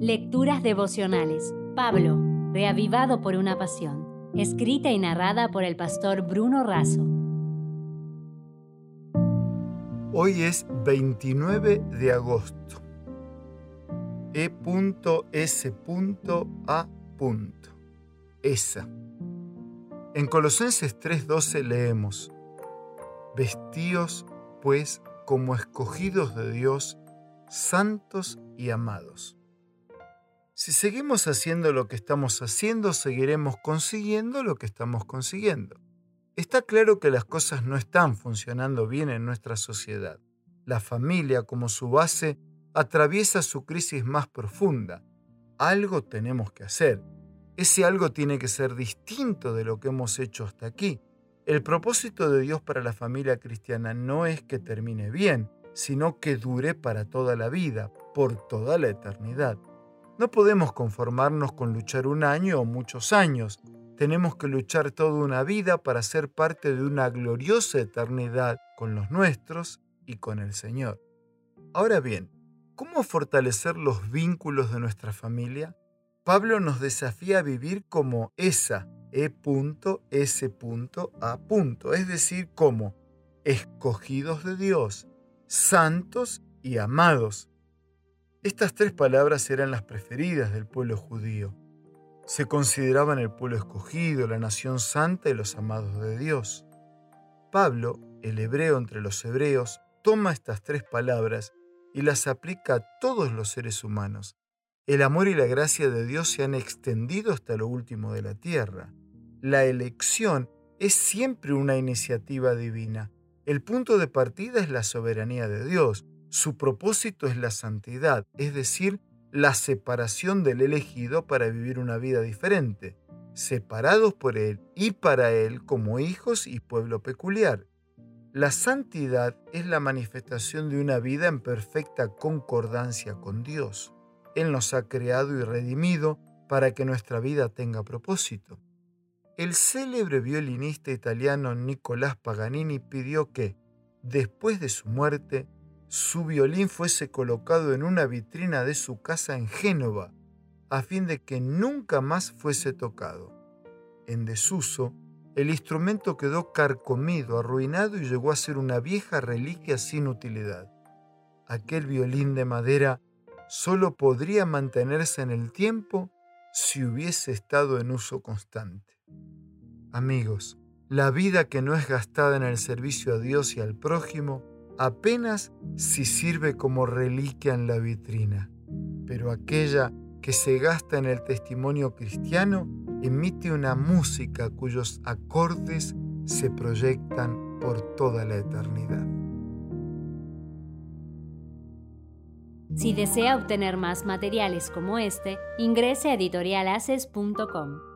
Lecturas devocionales. Pablo, reavivado por una pasión. Escrita y narrada por el pastor Bruno Razo. Hoy es 29 de agosto. E.S.A. Esa. En Colosenses 3:12 leemos, Vestíos pues como escogidos de Dios, santos y amados. Si seguimos haciendo lo que estamos haciendo, seguiremos consiguiendo lo que estamos consiguiendo. Está claro que las cosas no están funcionando bien en nuestra sociedad. La familia, como su base, atraviesa su crisis más profunda. Algo tenemos que hacer. Ese algo tiene que ser distinto de lo que hemos hecho hasta aquí. El propósito de Dios para la familia cristiana no es que termine bien, sino que dure para toda la vida, por toda la eternidad. No podemos conformarnos con luchar un año o muchos años. Tenemos que luchar toda una vida para ser parte de una gloriosa eternidad con los nuestros y con el Señor. Ahora bien, ¿cómo fortalecer los vínculos de nuestra familia? Pablo nos desafía a vivir como esa, E.S.A. es decir, como escogidos de Dios, santos y amados, estas tres palabras eran las preferidas del pueblo judío. Se consideraban el pueblo escogido, la nación santa y los amados de Dios. Pablo, el hebreo entre los hebreos, toma estas tres palabras y las aplica a todos los seres humanos. El amor y la gracia de Dios se han extendido hasta lo último de la tierra. La elección es siempre una iniciativa divina. El punto de partida es la soberanía de Dios su propósito es la santidad, es decir, la separación del elegido para vivir una vida diferente, separados por Él y para Él como hijos y pueblo peculiar. La santidad es la manifestación de una vida en perfecta concordancia con Dios. Él nos ha creado y redimido para que nuestra vida tenga propósito. El célebre violinista italiano Nicolás Paganini pidió que, después de su muerte, su violín fuese colocado en una vitrina de su casa en Génova, a fin de que nunca más fuese tocado. En desuso, el instrumento quedó carcomido, arruinado y llegó a ser una vieja reliquia sin utilidad. Aquel violín de madera solo podría mantenerse en el tiempo si hubiese estado en uso constante. Amigos, la vida que no es gastada en el servicio a Dios y al prójimo apenas si sirve como reliquia en la vitrina, pero aquella que se gasta en el testimonio cristiano emite una música cuyos acordes se proyectan por toda la eternidad. Si desea obtener más materiales como este, ingrese a editorialaces.com.